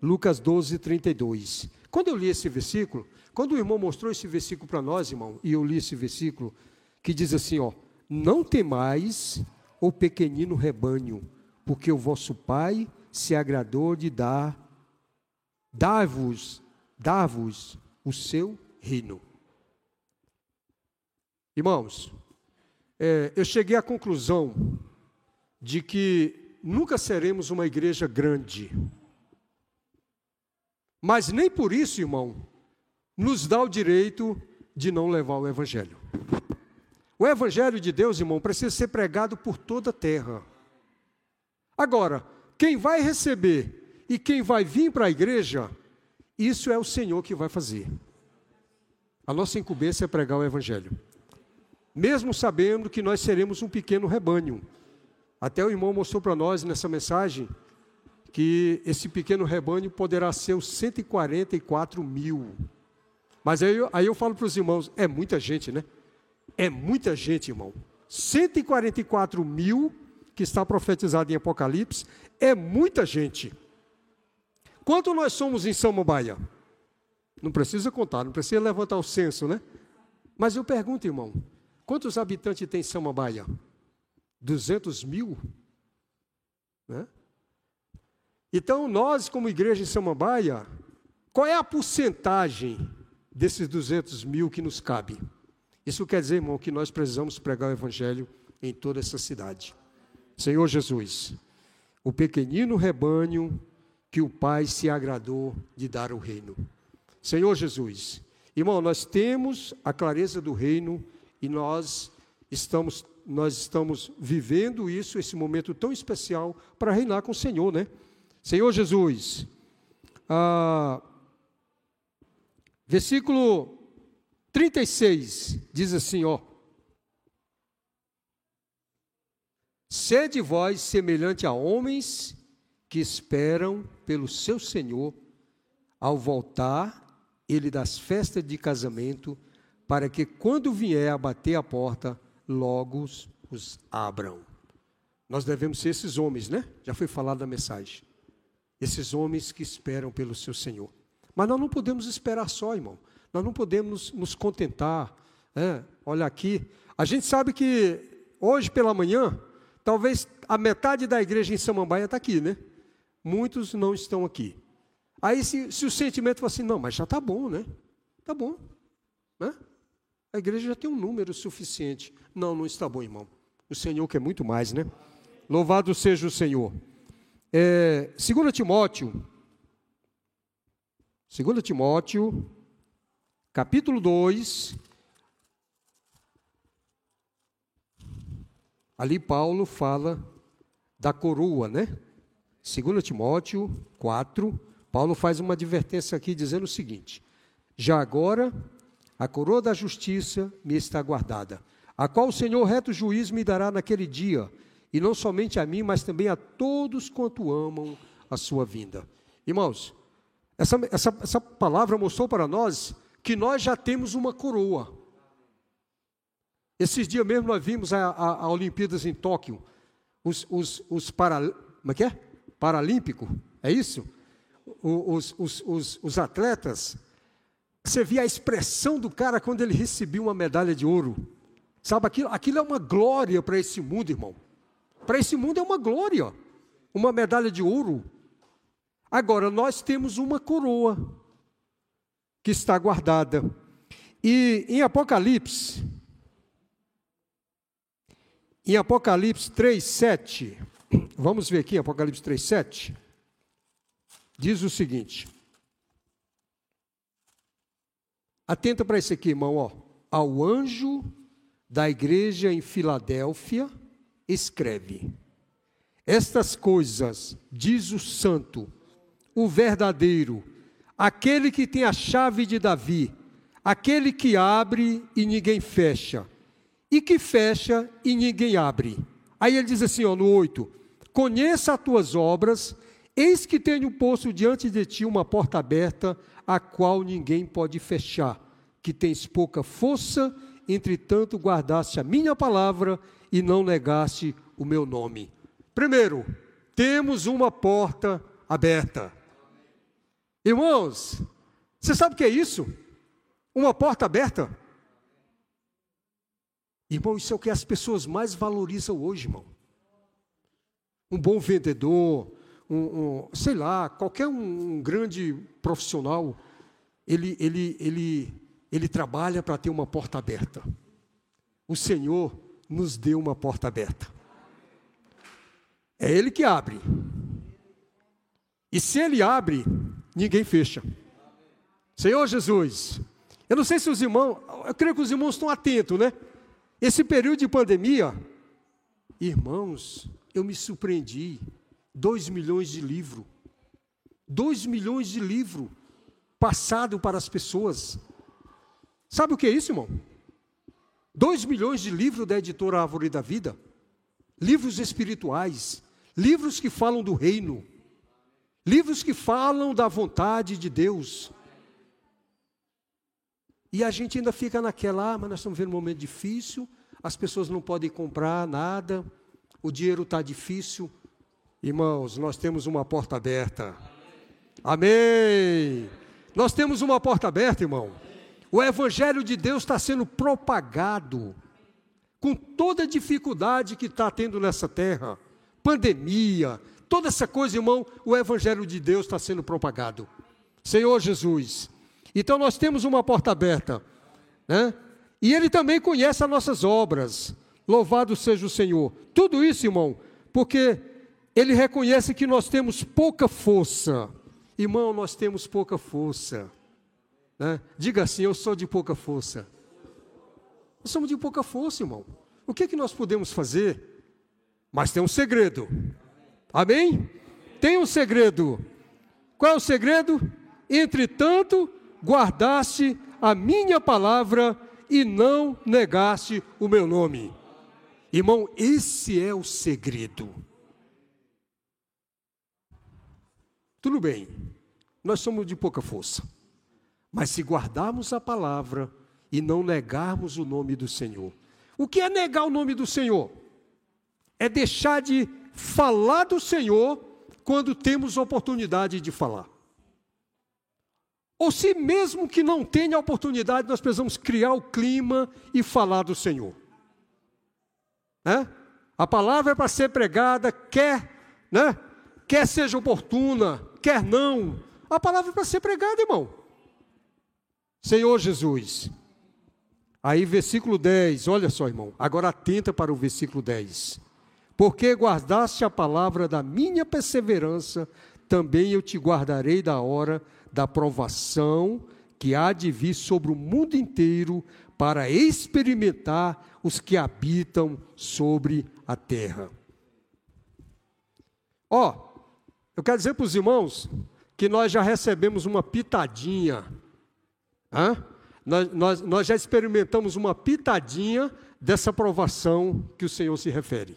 Lucas 12, 32. Quando eu li esse versículo, quando o irmão mostrou esse versículo para nós, irmão, e eu li esse versículo, que diz assim: ó, não temais o pequenino rebanho, porque o vosso Pai se agradou de dar, dar-vos, dar-vos o seu reino. Irmãos, é, eu cheguei à conclusão de que nunca seremos uma igreja grande. Mas nem por isso, irmão, nos dá o direito de não levar o Evangelho. O Evangelho de Deus, irmão, precisa ser pregado por toda a terra. Agora, quem vai receber e quem vai vir para a igreja, isso é o Senhor que vai fazer. A nossa incumbência é pregar o Evangelho. Mesmo sabendo que nós seremos um pequeno rebanho, até o irmão mostrou para nós nessa mensagem que esse pequeno rebanho poderá ser os 144 mil. Mas aí, aí eu falo para os irmãos: é muita gente, né? É muita gente, irmão. 144 mil, que está profetizado em Apocalipse, é muita gente. Quanto nós somos em Samambaia? Não precisa contar, não precisa levantar o censo, né? Mas eu pergunto, irmão: quantos habitantes tem Samambaia? 200 mil. Né? Então, nós, como igreja em Samambaia, qual é a porcentagem desses 200 mil que nos cabe? Isso quer dizer, irmão, que nós precisamos pregar o Evangelho em toda essa cidade. Senhor Jesus, o pequenino rebanho que o Pai se agradou de dar o reino. Senhor Jesus, irmão, nós temos a clareza do reino e nós estamos nós estamos vivendo isso, esse momento tão especial, para reinar com o Senhor, né? Senhor Jesus, ah, versículo 36 diz assim: ó. Sede vós semelhante a homens que esperam pelo seu Senhor, ao voltar ele das festas de casamento, para que quando vier a bater a porta, logo os abram. Nós devemos ser esses homens, né? Já foi falado na mensagem. Esses homens que esperam pelo seu Senhor. Mas nós não podemos esperar só, irmão. Nós não podemos nos contentar. Né? Olha aqui. A gente sabe que hoje pela manhã, talvez a metade da igreja em Samambaia está aqui, né? Muitos não estão aqui. Aí se, se o sentimento for assim, não, mas já está bom, né? Está bom. Né? A igreja já tem um número suficiente. Não, não está bom, irmão. O Senhor quer muito mais, né? Louvado seja o Senhor. É, 2 Timóteo, 2 Timóteo, capítulo 2. Ali Paulo fala da coroa, né? 2 Timóteo 4, Paulo faz uma advertência aqui dizendo o seguinte: Já agora a coroa da justiça me está guardada, a qual o Senhor reto juiz me dará naquele dia, e não somente a mim, mas também a todos quanto amam a sua vinda. Irmãos, essa, essa, essa palavra mostrou para nós que nós já temos uma coroa. Esses dias mesmo nós vimos a, a, a Olimpíadas em Tóquio, os, os, os para, como é que é? Paralímpico, é isso? Os, os, os, os atletas você via a expressão do cara quando ele recebia uma medalha de ouro. Sabe, aquilo, aquilo é uma glória para esse mundo, irmão. Para esse mundo é uma glória. Uma medalha de ouro. Agora, nós temos uma coroa que está guardada. E em Apocalipse, em Apocalipse 3, 7, vamos ver aqui, Apocalipse 3, 7, diz o seguinte: Atenta para isso aqui, irmão. Ó. Ao anjo da igreja em Filadélfia, escreve: Estas coisas diz o santo, o verdadeiro, aquele que tem a chave de Davi, aquele que abre e ninguém fecha, e que fecha e ninguém abre. Aí ele diz assim, ó, no 8: Conheça as tuas obras, Eis que tenho posto diante de ti uma porta aberta, a qual ninguém pode fechar, que tens pouca força, entretanto guardaste a minha palavra e não negaste o meu nome. Primeiro, temos uma porta aberta. Irmãos, você sabe o que é isso? Uma porta aberta? Irmão, isso é o que as pessoas mais valorizam hoje, irmão. Um bom vendedor, um, um, sei lá, qualquer um, um grande profissional, ele, ele, ele, ele trabalha para ter uma porta aberta. O Senhor nos deu uma porta aberta. É Ele que abre. E se Ele abre, ninguém fecha. Senhor Jesus, eu não sei se os irmãos, eu creio que os irmãos estão atentos, né? Esse período de pandemia, irmãos, eu me surpreendi. 2 milhões de livros. 2 milhões de livros passado para as pessoas. Sabe o que é isso, irmão? 2 milhões de livros da editora Árvore da Vida. Livros espirituais. Livros que falam do reino. Livros que falam da vontade de Deus. E a gente ainda fica naquela, ah, mas nós estamos vendo um momento difícil, as pessoas não podem comprar nada, o dinheiro está difícil. Irmãos, nós temos uma porta aberta. Amém. Nós temos uma porta aberta, irmão. O Evangelho de Deus está sendo propagado com toda a dificuldade que está tendo nessa terra, pandemia, toda essa coisa, irmão, o Evangelho de Deus está sendo propagado. Senhor Jesus. Então nós temos uma porta aberta, né? E Ele também conhece as nossas obras. Louvado seja o Senhor. Tudo isso, irmão, porque ele reconhece que nós temos pouca força. Irmão, nós temos pouca força. Né? Diga assim: eu sou de pouca força. Nós somos de pouca força, irmão. O que, é que nós podemos fazer? Mas tem um segredo. Amém? Tem um segredo. Qual é o segredo? Entretanto, guardaste a minha palavra e não negaste o meu nome. Irmão, esse é o segredo. Tudo bem, nós somos de pouca força, mas se guardarmos a palavra e não negarmos o nome do Senhor, o que é negar o nome do Senhor? É deixar de falar do Senhor quando temos oportunidade de falar. Ou se mesmo que não tenha oportunidade, nós precisamos criar o clima e falar do Senhor. É? A palavra é para ser pregada, quer, né? quer seja oportuna, quer não. A palavra é para ser pregada, irmão. Senhor Jesus. Aí, versículo 10, olha só, irmão. Agora atenta para o versículo 10. Porque guardaste a palavra da minha perseverança, também eu te guardarei da hora da provação que há de vir sobre o mundo inteiro para experimentar os que habitam sobre a terra. Ó, oh, eu quero dizer para os irmãos que nós já recebemos uma pitadinha. Hã? Nós, nós, nós já experimentamos uma pitadinha dessa provação que o Senhor se refere.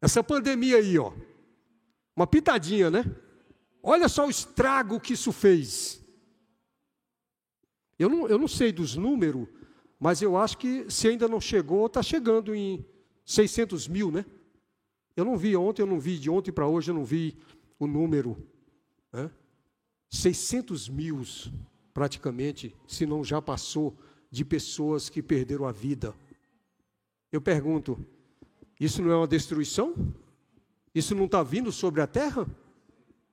Essa pandemia aí, ó. Uma pitadinha, né? Olha só o estrago que isso fez. Eu não, eu não sei dos números, mas eu acho que se ainda não chegou, está chegando em 600 mil, né? Eu não vi ontem, eu não vi de ontem para hoje, eu não vi o número, né? 600 mil, praticamente, se não já passou, de pessoas que perderam a vida. Eu pergunto, isso não é uma destruição? Isso não está vindo sobre a terra?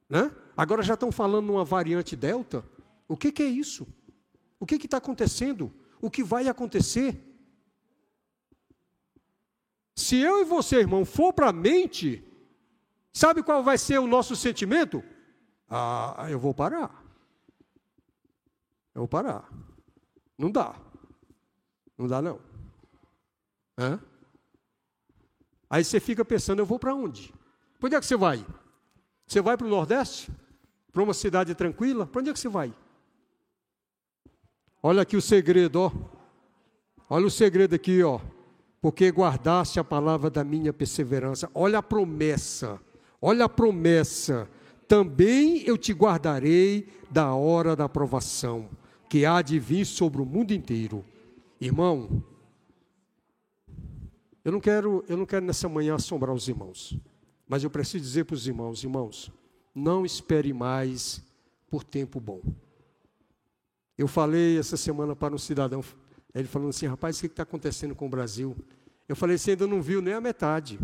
Né? Agora já estão falando numa variante Delta. O que, que é isso? O que está acontecendo? O que vai acontecer? Se eu e você, irmão, for para a mente Sabe qual vai ser o nosso sentimento? Ah, eu vou parar. Eu vou parar. Não dá. Não dá, não. Hã? Aí você fica pensando, eu vou para onde? Para onde é que você vai? Você vai para o Nordeste? Para uma cidade tranquila? Para onde é que você vai? Olha aqui o segredo, ó. Olha o segredo aqui, ó. Porque guardaste a palavra da minha perseverança. Olha a promessa. Olha a promessa. também eu te guardarei da hora da provação, que há de vir sobre o mundo inteiro. Irmão, eu não quero, eu não quero nessa manhã assombrar os irmãos, mas eu preciso dizer para os irmãos, irmãos, não espere mais por tempo bom. Eu falei essa semana para um cidadão, ele falando assim, rapaz, o que está acontecendo com o Brasil? Eu falei, você ainda não viu nem a metade.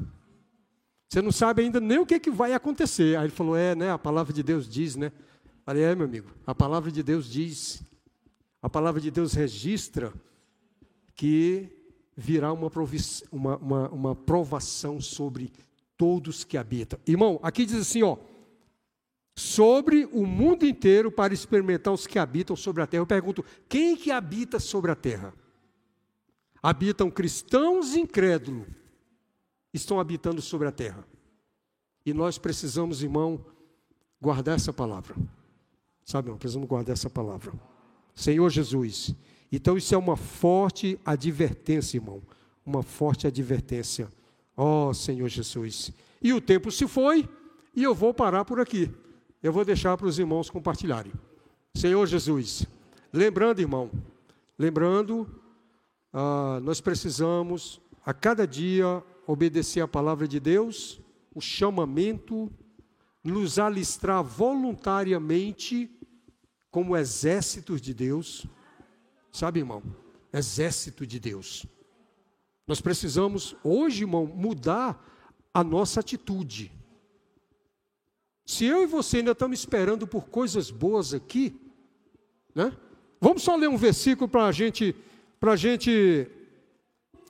Você não sabe ainda nem o que, que vai acontecer. Aí ele falou, é, né? A palavra de Deus diz, né? Falei, é, meu amigo, a palavra de Deus diz. A palavra de Deus registra que virá uma, uma, uma, uma provação sobre todos que habitam. Irmão, aqui diz assim, ó. Sobre o mundo inteiro para experimentar os que habitam sobre a terra. Eu pergunto, quem que habita sobre a terra? Habitam cristãos incrédulos estão habitando sobre a terra. E nós precisamos, irmão, guardar essa palavra. Sabe, irmão, precisamos guardar essa palavra. Senhor Jesus. Então isso é uma forte advertência, irmão. Uma forte advertência. Ó oh, Senhor Jesus. E o tempo se foi e eu vou parar por aqui. Eu vou deixar para os irmãos compartilharem. Senhor Jesus. Lembrando, irmão, lembrando, ah, nós precisamos a cada dia obedecer a palavra de Deus, o chamamento, nos alistrar voluntariamente como exércitos de Deus. Sabe, irmão? Exército de Deus. Nós precisamos, hoje, irmão, mudar a nossa atitude. Se eu e você ainda estamos esperando por coisas boas aqui, né? Vamos só ler um versículo para a gente, para a gente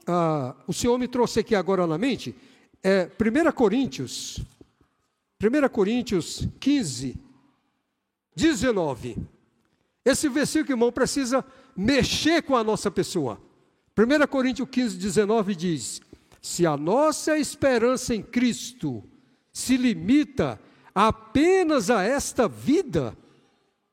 ah, o Senhor me trouxe aqui agora na mente, é 1 Coríntios, 1 Coríntios 15, 19. Esse versículo, irmão, precisa mexer com a nossa pessoa. 1 Coríntios 15, 19 diz: Se a nossa esperança em Cristo se limita apenas a esta vida,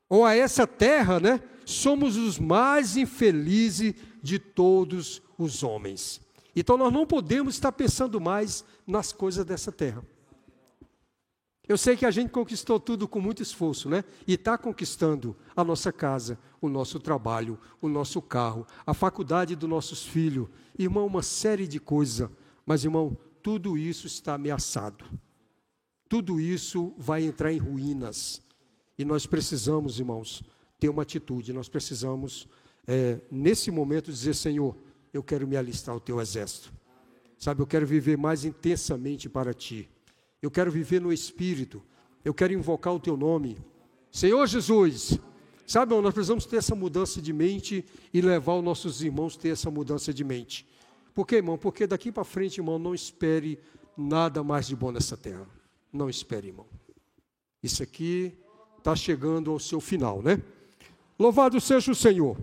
ou a essa terra, né? Somos os mais infelizes de todos os homens. Então nós não podemos estar pensando mais nas coisas dessa terra. Eu sei que a gente conquistou tudo com muito esforço, né? E está conquistando a nossa casa, o nosso trabalho, o nosso carro, a faculdade dos nossos filhos, irmão, uma série de coisas. Mas, irmão, tudo isso está ameaçado. Tudo isso vai entrar em ruínas. E nós precisamos, irmãos, ter uma atitude. Nós precisamos, é, nesse momento, dizer: Senhor, eu quero me alistar ao teu exército. Sabe, eu quero viver mais intensamente para ti. Eu quero viver no Espírito. Eu quero invocar o teu nome. Senhor Jesus, sabe, nós precisamos ter essa mudança de mente e levar os nossos irmãos a ter essa mudança de mente. Por quê, irmão? Porque daqui para frente, irmão, não espere nada mais de bom nessa terra. Não espere, irmão. Isso aqui está chegando ao seu final, né? Louvado seja o Senhor.